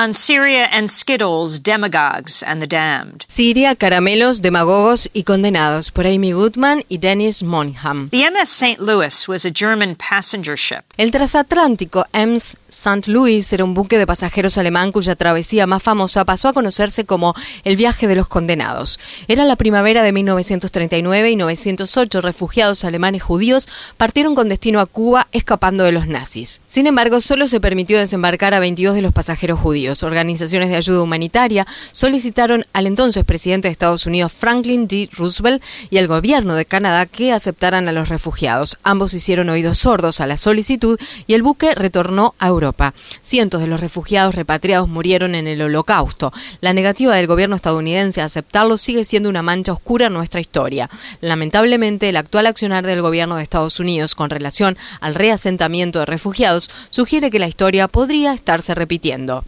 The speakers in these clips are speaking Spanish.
On Syria and Skittles, demagogues and the damned. Siria, caramelos, demagogos y condenados por Amy Goodman y Dennis Monham. The MS St. Louis was a German passenger ship. El transatlántico MS St. Louis era un buque de pasajeros alemán cuya travesía más famosa pasó a conocerse como el viaje de los condenados. Era la primavera de 1939 y 908 refugiados alemanes judíos partieron con destino a Cuba escapando de los nazis. Sin embargo, solo se permitió desembarcar a 22 de los pasajeros judíos. Organizaciones de ayuda humanitaria solicitaron al entonces presidente de Estados Unidos Franklin D. Roosevelt y al gobierno de Canadá que aceptaran a los refugiados. Ambos hicieron oídos sordos a la solicitud y el buque retornó a Europa. Cientos de los refugiados repatriados murieron en el Holocausto. La negativa del gobierno estadounidense a aceptarlo sigue siendo una mancha oscura en nuestra historia. Lamentablemente, el actual accionar del gobierno de Estados Unidos con relación al reasentamiento de refugiados sugiere que la historia podría estarse repitiendo.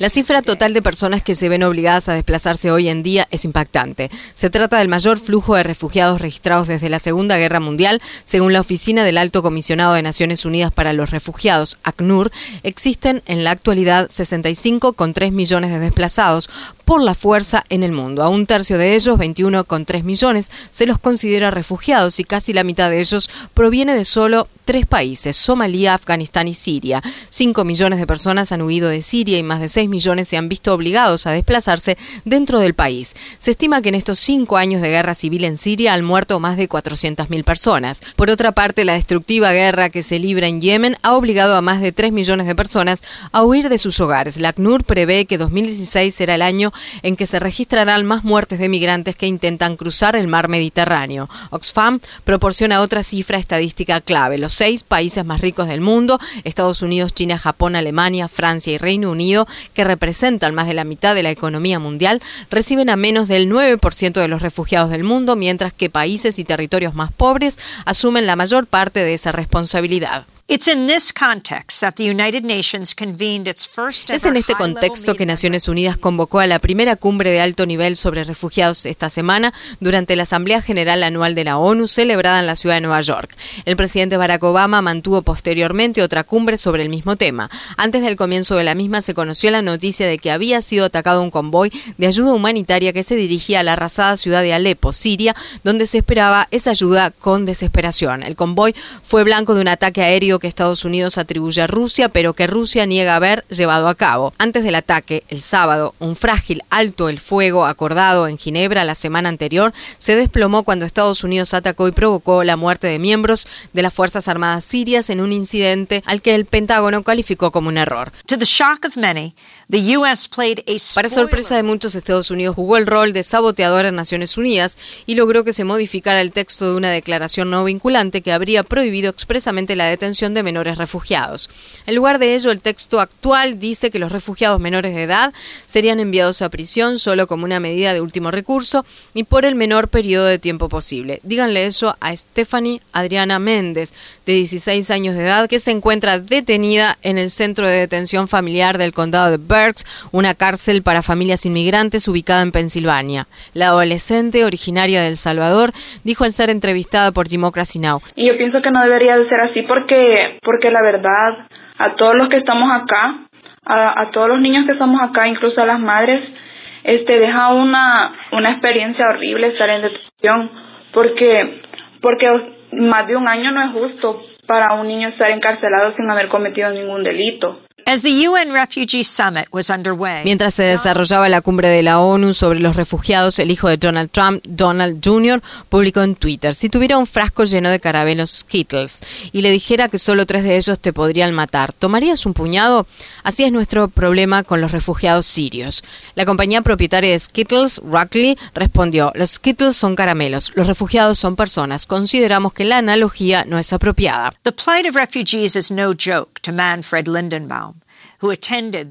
La cifra total de personas que se ven obligadas a desplazarse hoy en día es impactante. Se trata del mayor flujo de refugiados registrados desde la Segunda Guerra Mundial, según la Oficina del Alto Comisionado de Naciones Unidas para los Refugiados, ACNUR. Existen en la actualidad 65,3 millones de desplazados, por la fuerza en el mundo. A un tercio de ellos, 21,3 millones, se los considera refugiados y casi la mitad de ellos proviene de solo tres países, Somalia, Afganistán y Siria. Cinco millones de personas han huido de Siria y más de seis millones se han visto obligados a desplazarse dentro del país. Se estima que en estos cinco años de guerra civil en Siria han muerto más de 400.000 personas. Por otra parte, la destructiva guerra que se libra en Yemen ha obligado a más de 3 millones de personas a huir de sus hogares. La ACNUR prevé que 2016 será el año en que se registrarán más muertes de migrantes que intentan cruzar el mar Mediterráneo. Oxfam proporciona otra cifra estadística clave. Los seis países más ricos del mundo, Estados Unidos, China, Japón, Alemania, Francia y Reino Unido, que representan más de la mitad de la economía mundial, reciben a menos del 9% de los refugiados del mundo, mientras que países y territorios más pobres asumen la mayor parte de esa responsabilidad. Es en este contexto que Naciones Unidas convocó a la primera cumbre de alto nivel sobre refugiados esta semana durante la Asamblea General Anual de la ONU celebrada en la ciudad de Nueva York. El presidente Barack Obama mantuvo posteriormente otra cumbre sobre el mismo tema. Antes del comienzo de la misma se conoció la noticia de que había sido atacado un convoy de ayuda humanitaria que se dirigía a la arrasada ciudad de Alepo, Siria, donde se esperaba esa ayuda con desesperación. El convoy fue blanco de un ataque aéreo que Estados Unidos atribuye a Rusia, pero que Rusia niega haber llevado a cabo. Antes del ataque, el sábado, un frágil alto el fuego acordado en Ginebra la semana anterior se desplomó cuando Estados Unidos atacó y provocó la muerte de miembros de las Fuerzas Armadas sirias en un incidente al que el Pentágono calificó como un error. Para sorpresa de muchos, Estados Unidos jugó el rol de saboteador en Naciones Unidas y logró que se modificara el texto de una declaración no vinculante que habría prohibido expresamente la detención de menores refugiados. En lugar de ello, el texto actual dice que los refugiados menores de edad serían enviados a prisión solo como una medida de último recurso y por el menor periodo de tiempo posible. Díganle eso a Stephanie Adriana Méndez, de 16 años de edad, que se encuentra detenida en el centro de detención familiar del condado de Berks una cárcel para familias inmigrantes ubicada en Pensilvania. La adolescente, originaria de El Salvador, dijo al ser entrevistada por Democracy Now! Y yo pienso que no debería de ser así porque, porque la verdad, a todos los que estamos acá, a, todos los niños que estamos acá, incluso a las madres, este deja una, una experiencia horrible estar en detención porque, porque más de un año no es justo para un niño estar encarcelado sin haber cometido ningún delito. Mientras se desarrollaba la cumbre de la ONU sobre los refugiados, el hijo de Donald Trump, Donald Jr., publicó en Twitter, si tuviera un frasco lleno de caramelos Skittles y le dijera que solo tres de ellos te podrían matar, ¿tomarías un puñado? Así es nuestro problema con los refugiados sirios. La compañía propietaria de Skittles, Rockley, respondió, los Skittles son caramelos, los refugiados son personas. Consideramos que la analogía no es apropiada. The plight of refugees is no joke.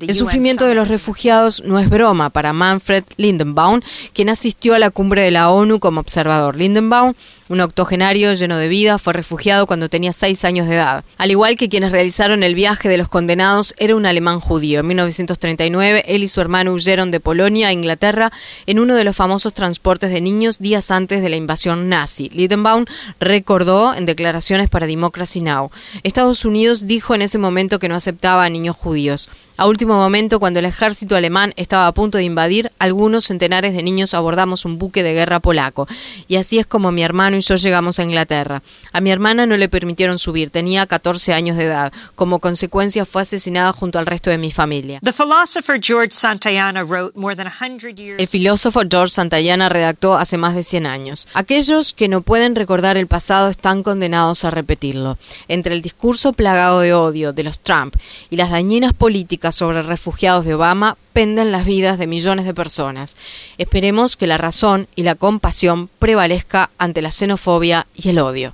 El sufrimiento de los refugiados no es broma para Manfred Lindenbaum, quien asistió a la cumbre de la ONU como observador. Lindenbaum, un octogenario lleno de vida, fue refugiado cuando tenía seis años de edad. Al igual que quienes realizaron el viaje de los condenados, era un alemán judío. En 1939, él y su hermano huyeron de Polonia a Inglaterra en uno de los famosos transportes de niños días antes de la invasión nazi. Lindenbaum recordó en declaraciones para Democracy Now! Estados Unidos dijo en ese momento que no aceptaba a niños judíos. A último momento, cuando el ejército alemán estaba a punto de invadir, algunos centenares de niños abordamos un buque de guerra polaco. Y así es como mi hermano y yo llegamos a Inglaterra. A mi hermana no le permitieron subir, tenía 14 años de edad. Como consecuencia fue asesinada junto al resto de mi familia. El filósofo George Santayana redactó hace más de 100 años. Aquellos que no pueden recordar el pasado están condenados a repetirlo. Entre el discurso plagado de odio de los Trump y las dañinas políticas sobre refugiados de Obama penden las vidas de millones de personas. Esperemos que la razón y la compasión prevalezca ante la xenofobia y el odio.